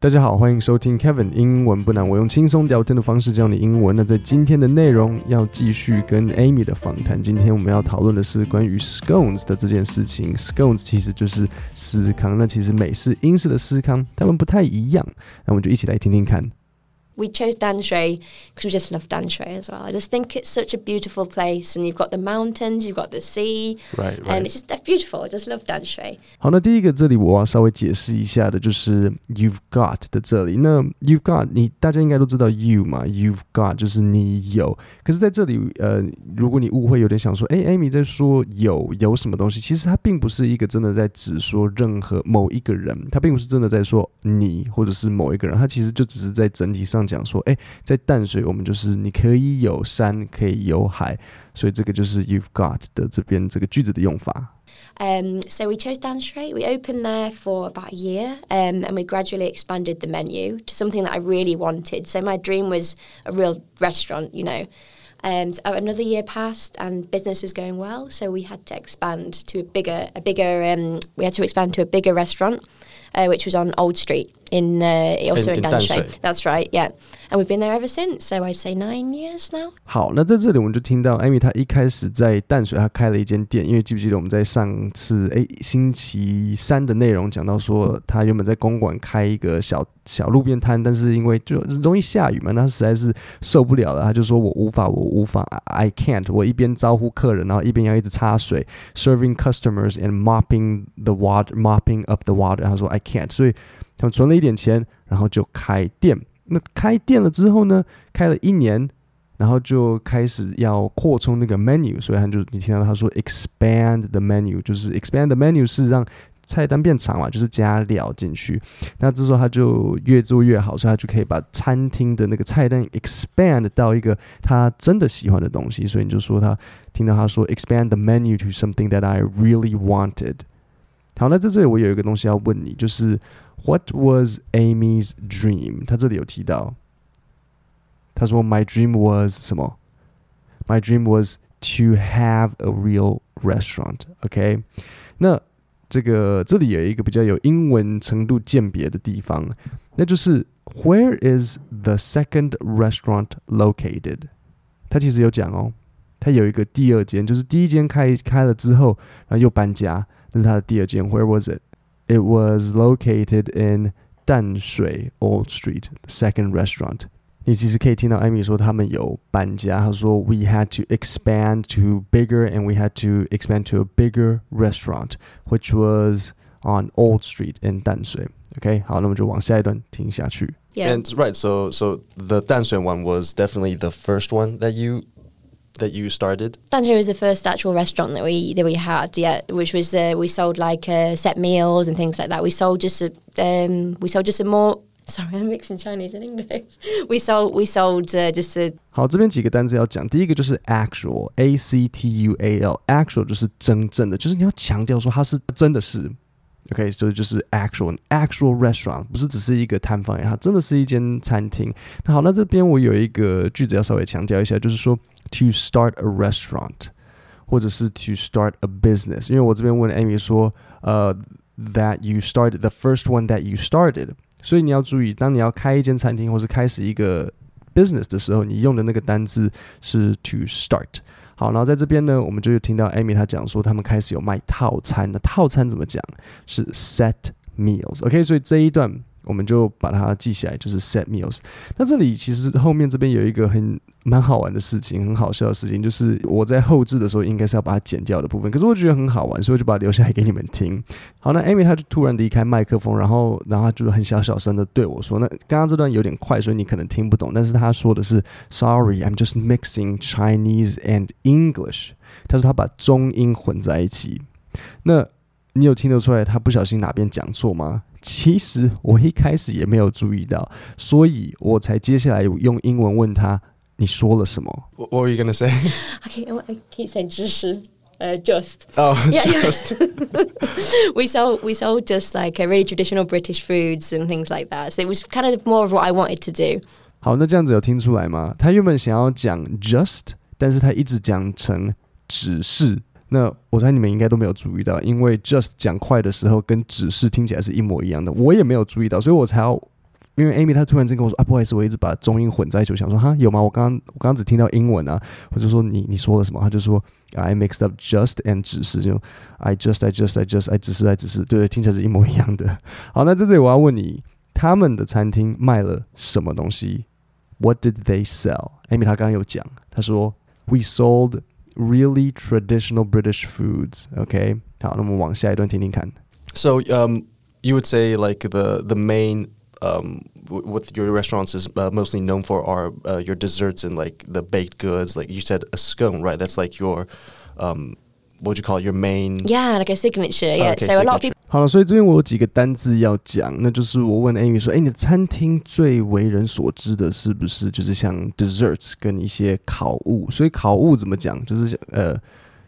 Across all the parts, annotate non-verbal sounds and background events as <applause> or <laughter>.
大家好，欢迎收听 Kevin 英文不难，我用轻松聊天的方式教你英文。那在今天的内容要继续跟 Amy 的访谈。今天我们要讨论的是关于 scones 的这件事情。scones 其实就是司康，那其实美式、英式的司康它们不太一样。那我们就一起来听听看。We chose Danshui because we just love Danshui as well. I just think it's such a beautiful place, and you've got the mountains, you've got the sea, right, right. and it's just beautiful. I just love Danshui. 好，那第一个这里我要稍微解释一下的就是 you've got 的这里。那 you've got 你大家应该都知道 you 嘛，you've got 就是你有。可是在这里，呃，如果你误会，有点想说，哎，Amy 在说有有什么东西，其实它并不是一个真的在指说任何某一个人，它并不是真的在说你或者是某一个人，它其实就只是在整体上。讲说，哎，在淡水我们就是你可以有山，可以有海，所以这个就是 you've got 的这边这个句子的用法。Um, so we chose Danshui. We opened there for about a year um, and we gradually expanded the menu to something that I really wanted. So my dream was a real restaurant, you know. Um, so another year passed and business was going well, so we had to expand to a bigger, a bigger. Um, we had to expand to a bigger restaurant, uh, which was on Old Street in uh, also in, in Danshui. That's right, yeah. And we've been there ever since. So I'd say nine years now. 好，那在这里我们就听到艾米她一开始在淡水，她开了一间店。因为记不记得我们在上次哎星期三的内容讲到说，她原本在公馆开一个小小路边摊，但是因为就容易下雨嘛，那实在是受不了了。她就说我无法，我无法，I can't。<laughs> 我一边招呼客人，然后一边要一直擦水，serving customers and mopping the water, mopping up the water。她说 I can't，所以。他们存了一点钱，然后就开店。那开店了之后呢？开了一年，然后就开始要扩充那个 menu。所以他就你听到他说 expand the menu，就是 expand the menu 是让菜单变长嘛，就是加料进去。那这时候他就越做越好，所以他就可以把餐厅的那个菜单 expand 到一个他真的喜欢的东西。所以你就说他听到他说 expand the menu to something that I really wanted。好，那在这里我有一个东西要问你，就是。What was Amy's dream？他这里有提到，他说 My dream was 什么？My dream was to have a real restaurant. OK，那这个这里有一个比较有英文程度鉴别的地方，那就是 Where is the second restaurant located？他其实有讲哦，他有一个第二间，就是第一间开开了之后，然后又搬家，这是他的第二间。Where was it？it was located in 淡水 Old Street, the second restaurant. 你其实可以听到艾米说他们有搬家，他说 we had to expand to bigger and we had to expand to a bigger restaurant, which was on Old Street in 淡水。OK，好，那么就往下一段听下去。Yeah. And right, so so the 淡水 one was definitely the first one that you that you started? Danshui was the first actual restaurant that we that we had, yeah, which was uh, we sold like uh, set meals and things like that. We sold just a, um, we sold just a more Sorry, I'm mixing Chinese and English. <laughs> We sold, we sold uh, just a. 好，这边几个单词要讲。第一个就是 actual, c t u a l，actual 就是真正的，就是你要强调说它是真的是 OK，所以就是 actual actual restaurant，不是只是一个摊贩，它真的是一间餐厅。那好，那这边我有一个句子要稍微强调一下，就是说 to start a restaurant，或者是 to start a business。因为我这边问 Amy 说，呃，that you started the first one that you started，所以你要注意，当你要开一间餐厅或是开始一个 business 的时候，你用的那个单字是 to start。 好，然后在这边呢，我们就听到 Amy 她讲说，他们开始有卖套餐的。套餐怎么讲？是 set meals。OK，所以这一段。我们就把它记起来，就是 set meals。那这里其实后面这边有一个很蛮好玩的事情，很好笑的事情，就是我在后置的时候应该是要把它剪掉的部分，可是我觉得很好玩，所以我就把它留下来给你们听。好，那 Amy 她就突然离开麦克风，然后然后她就很小小声的对我说：“那刚刚这段有点快，所以你可能听不懂，但是她说的是 Sorry, I'm just mixing Chinese and English。”她说她把中英混在一起。那你有听得出来她不小心哪边讲错吗？其实我一开始也没有注意到，所以我才接下来用英文问他你说了什么。What were you gonna say? Okay, I keep saying 知识。Uh, just. Oh, yeah, just. we sold we sold just like a really traditional British foods and things like that. So it was kind of more of what I wanted to do. 好，那这样子有听出来吗？他原本想要讲 just，但是他一直讲成只是。那我猜你们应该都没有注意到，因为 just 讲快的时候跟指示听起来是一模一样的，我也没有注意到，所以我才要因为 Amy 她突然间跟我说啊，不好意思，我一直把中英混在一起，我想说哈有吗？我刚刚我刚刚只听到英文啊，我就说你你说了什么？他就说 I mixed up just and 指示就 I just I just I just I 指示 I 只是，对对，听起来是一模一样的。<laughs> 好，那在这里我要问你，他们的餐厅卖了什么东西？What did they sell？Amy 她刚刚有讲，她说 We sold really traditional British foods. OK，好，那我们往下一段听听看。 So um, you would say like the the main um, w- what your restaurants is uh, mostly known for are uh, your desserts and like the baked goods. Like you said, a scone, right? That's like your um, what would you call it? Your main. Yeah, like a signature. Yeah. Okay, so a lot of people 好了，所以这边我有几个单字要讲，那就是我问 Amy 说：“哎，你的餐厅最为人所知的是不是就是像 desserts 跟一些烤物？所以烤物怎么讲？就是呃，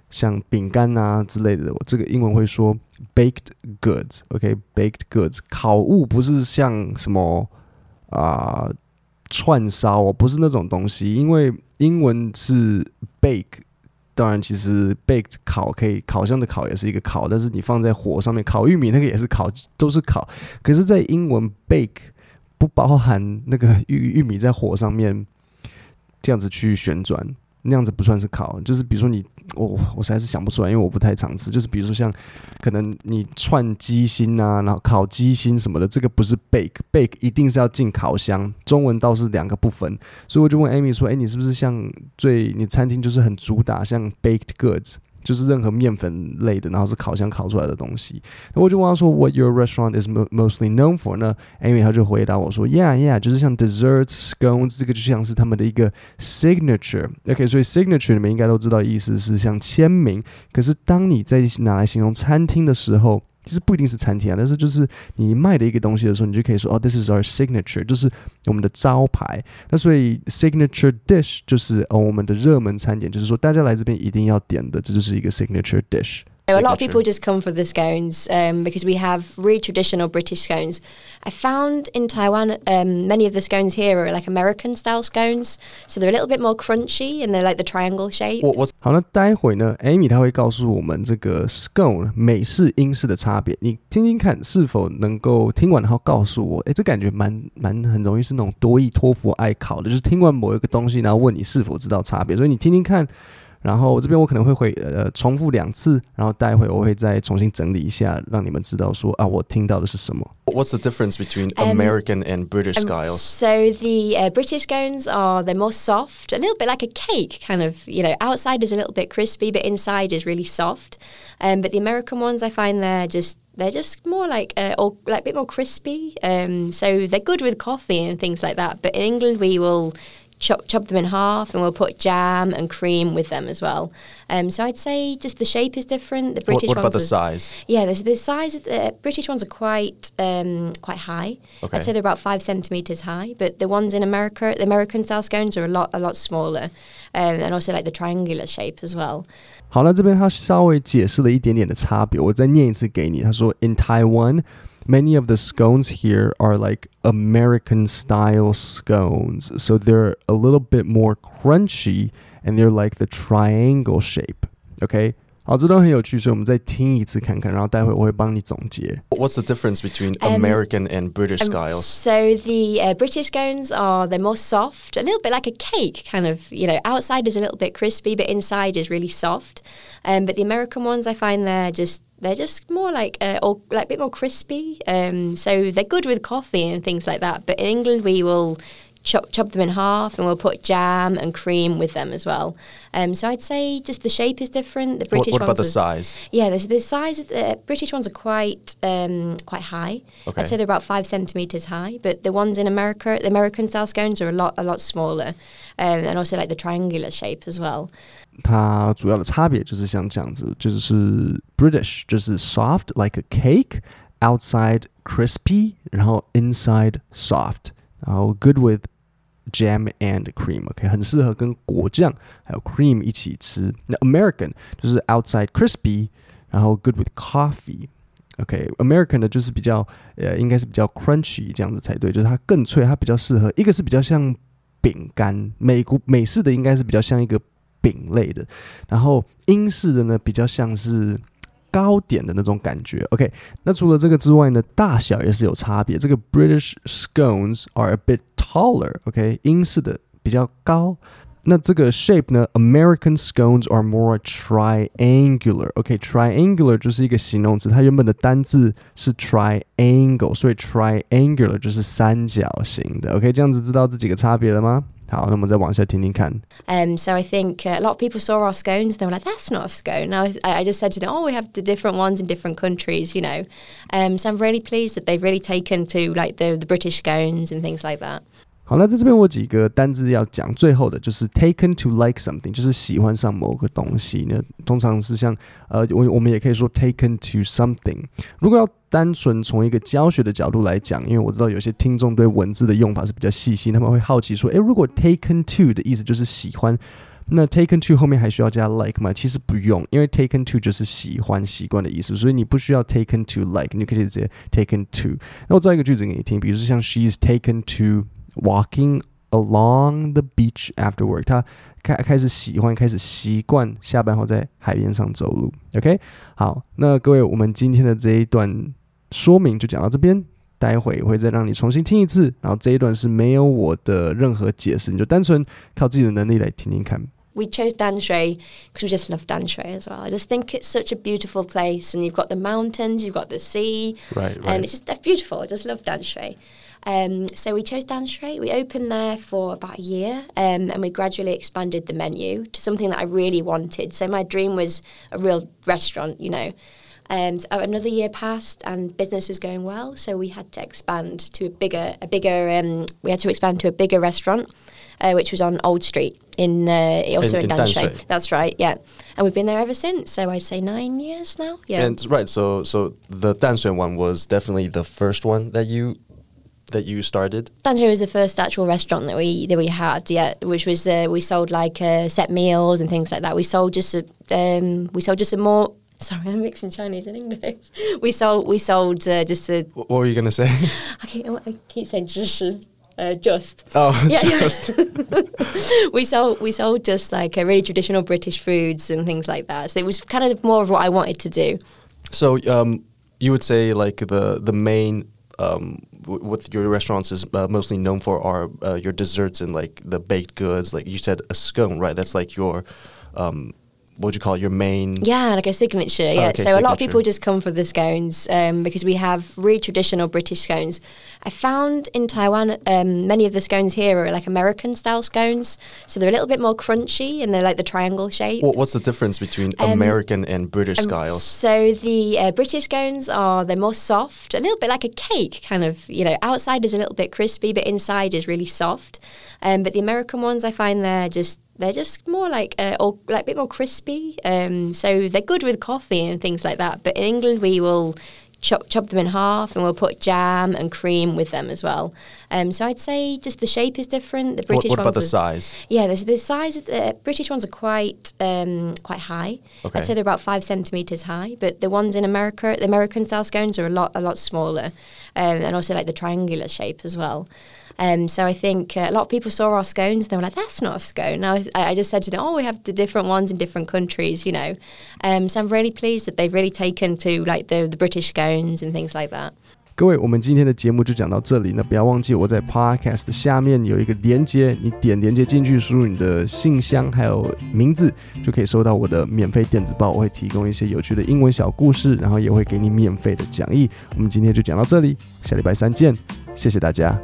像饼干啊之类的。我这个英文会说 baked goods，OK，baked、goods。烤物不是像什么啊、串烧哦，不是那种东西，因为英文是 bake。当然，其实 baked 烤可以烤箱的烤也是一个烤，但是你放在火上面烤玉米那个也是烤，都是烤。可是，在英文 bake 不包含那个玉玉米在火上面这样子去旋转，那样子不算是烤。就是比如说你，我、我实在是想不出来，因为我不太常吃。就是比如说像可能你串鸡心啊，然后烤鸡心什么的，这个不是 bake，bake 一定是要进烤箱。中文倒是两个不分。所以我就问 Amy 说：“哎，你是不是像最你餐厅就是很主打像 baked goods，就是任何面粉类的，然后是烤箱烤出来的东西？”那我就问他说：“What your restaurant is mostly known for 呢？”Amy 他就回答我说：“Yeah, yeah，就是像 desserts, scones，这个就像是他们的一个 signature。OK，所以 signature 你们应该都知道意思是像签名。可是当你在拿来形容餐厅的时候，其实不一定是餐厅啊，但是就是你卖的一个东西的时候，你就可以说哦，this is our signature，就是我们的招牌。那所以 signature dish 就是哦我们的热门餐点，就是说大家来这边一定要点的，这就是一个 signature dish。So a lot of Signature. people just come for the scones um, because we have really traditional British scones. I found in Taiwan um, many of the scones here are like American style scones, so they're a little bit more crunchy and they're like the triangle shape. What, what's 好，那待会呢，Amy 她会告诉我们这个 scone 美式、英式的差别，你听听看是否能够听完，然后告诉我，诶，这感觉蛮蛮很容易是那种多益托福爱考的，就是听完某一个东西，然后问你是否知道差别，所以你听听看。 然后这边我可能会回呃重复两次，然后待会我会再重新整理一下，让你们知道说啊我听到的是什么。 what's the difference between Um, American and British Um, styles? So the uh, British scones are they're more soft, a little bit like a cake, kind of. You know, outside is a little bit crispy, but inside is really soft. Um, but the American ones, I find they're just they're just more like uh, or like a bit more crispy. Um, so they're good with coffee and things like that. But in England, we will. Chop, chop them in half and we'll put jam and cream with them as well. Um, so I'd say just the shape is different. The What, British what about ones the are- size? yeah, the, the size of the British ones are quite um, quite high. Okay. I'd say they're about five centimeters high, but the ones in America, the American style scones, are a lot a lot smaller, um, and also like the triangular shape as well. 好，那这边他稍微解释了一点点的差别，我再念一次给你。他说，In Taiwan, many of the scones here are like American style scones, so they're a little bit more crunchy and they're like the triangle shape. OK，好，这段很有趣，所以我们再听一次看看，然后待会我会帮你总结。 What's the difference between Um, American and British Um, styles? So the uh, British scones are they're more soft, a little bit like a cake, kind of. You know, outside is a little bit crispy, but inside is really soft. Um, but the American ones, I find they're just they're just more like uh, or like a bit more crispy. Um, so they're good with coffee and things like that. But in England, we will. Chop, chop them in half and we'll put jam and cream with them as well. Um, so I'd say just the shape is different. The What, British what about ones the are- size? yeah, the, the size of the British ones are quite um, quite high. Okay. I'd say they're about five centimeters high, but the ones in America, the American style scones are a lot a lot smaller, um, and also like the triangular shape as well. 它主要的差别就是像这样子，就是 British 就是 soft like a cake, outside crispy，然后 inside soft，然后 good with jam and cream，OK，、很适合跟果酱还有 cream 一起吃。那 American 就是 outside crispy，然后 good with coffee。OK，American、的就是比较呃，应该是比较 crunchy 这样子才对，就是它更脆，它比较适合。一个是比较像饼干，美国美式的应该是比较像一个 饼类的，然后英式的呢比较像是糕点的那种感觉。OK，那除了这个之外呢，大小也是有差别。这个 British scones are a bit taller。OK，英式的比较高。那这个 shape 呢？American scones are more triangular。OK，triangular 就是一个形容词，它原本的单字是 triangle，所以 triangular 就是三角形的。OK，这样子知道这几个差别了吗？好，那我们再往下听听看。Um, so I think uh, a lot of people saw our scones and they were like, "That's not a scone." Now I, I just said to them, "Oh, we have the different ones in different countries," you know. Um, so I'm really pleased that they've really taken to like the the British scones and things like that. 好，那在这边我几个单字要讲，最后的就是 taken to like something，就是喜欢上某个东西呢。通常是像呃，我我们也可以说 taken to something。如果要 单纯从一个教学的角度来讲，因为我知道有些听众对文字的用法是比较细心，他们会好奇说，诶，如果 taken to 的意思就是喜欢，那 taken to 后面还需要加 like 吗？其实不用，因为 taken to 就是喜欢、习惯的意思，所以你不需要 taken to like，你可以直接 taken to。那我造一个句子给你听，比如说像 she is taken to。walking along the beach after work，他开开始喜欢，开始习惯下班后在海边上走路。OK，好，那各位，我们今天的这一段说明就讲到这边，待会会再让你重新听一次，然后这一段是没有我的任何解释，你就单纯靠自己的能力来听听看。we chose Danshui because we just love Danshui as well. I just think it's such a beautiful place, and you've got the mountains, you've got the sea, right, right. and it's just beautiful. I just love Danshui. Um, so we chose Danshui. We opened there for about a year, um, and we gradually expanded the menu to something that I really wanted. So my dream was a real restaurant, you know. Um, so another year passed, and business was going well. So we had to expand to a bigger, a bigger. Um, we had to expand to a bigger restaurant, uh, which was on Old Street in uh, also in, in, in Danshui. That's right, yeah. And we've been there ever since. So I'd say nine years now. Yeah. And right, so so the Danshui one was definitely the first one that you that you started? Danshui was the first actual restaurant that we that we had, yeah, which was uh, we sold like uh, set meals and things like that. We sold just a, um, we sold just a more. Sorry, I'm mixing Chinese and English. <laughs> we sold we sold uh, just a. What were you gonna say? <laughs> I keep, I keep saying just. Uh, just oh <laughs> yeah, just. we sold we sold just like a really traditional British foods and things like that. So it was kind of more of what I wanted to do. So um, you would say like the the main um, what your restaurants is uh, mostly known for are uh, your desserts and like the baked goods. Like you said, a scone, right? That's like your um, what would you call it, your main? Yeah, like a signature. Yeah. Oh, okay, so signature. a lot of people just come for the scones um, because we have really traditional British scones. I found in Taiwan um, many of the scones here are like American style scones, so they're a little bit more crunchy and they're like the triangle shape. Well, what's the difference between um, American and British um, styles? So the uh, British scones are they're more soft, a little bit like a cake, kind of. You know, outside is a little bit crispy, but inside is really soft. Um, but the American ones, I find they're just they're just more like uh, or like a bit more crispy. Um, so they're good with coffee and things like that. But in England, we will chop chop them in half and we'll put jam and cream with them as well. Um, so I'd say just the shape is different. The British what, what ones about the size? Yeah, the, the size. The British ones are quite um, quite high. Okay. I'd say they're about five centimeters high. But the ones in America, the American style scones are a lot a lot smaller, um, and also like the triangular shape as well. Um, so I think uh, a lot of people saw our scones and they were like, "That's not a scone." Now I, I, just said to them, "Oh, we have the different ones in different countries," you know. Um, so I'm really pleased that they've really taken to like the the British scones and things like that. 各位，我们今天的节目就讲到这里。那不要忘记我在 Podcast 的下面有一个连接，你点连接进去，输入你的信箱还有名字，就可以收到我的免费电子报。我会提供一些有趣的英文小故事，然后也会给你免费的讲义。我们今天就讲到这里，下礼拜三见，谢谢大家。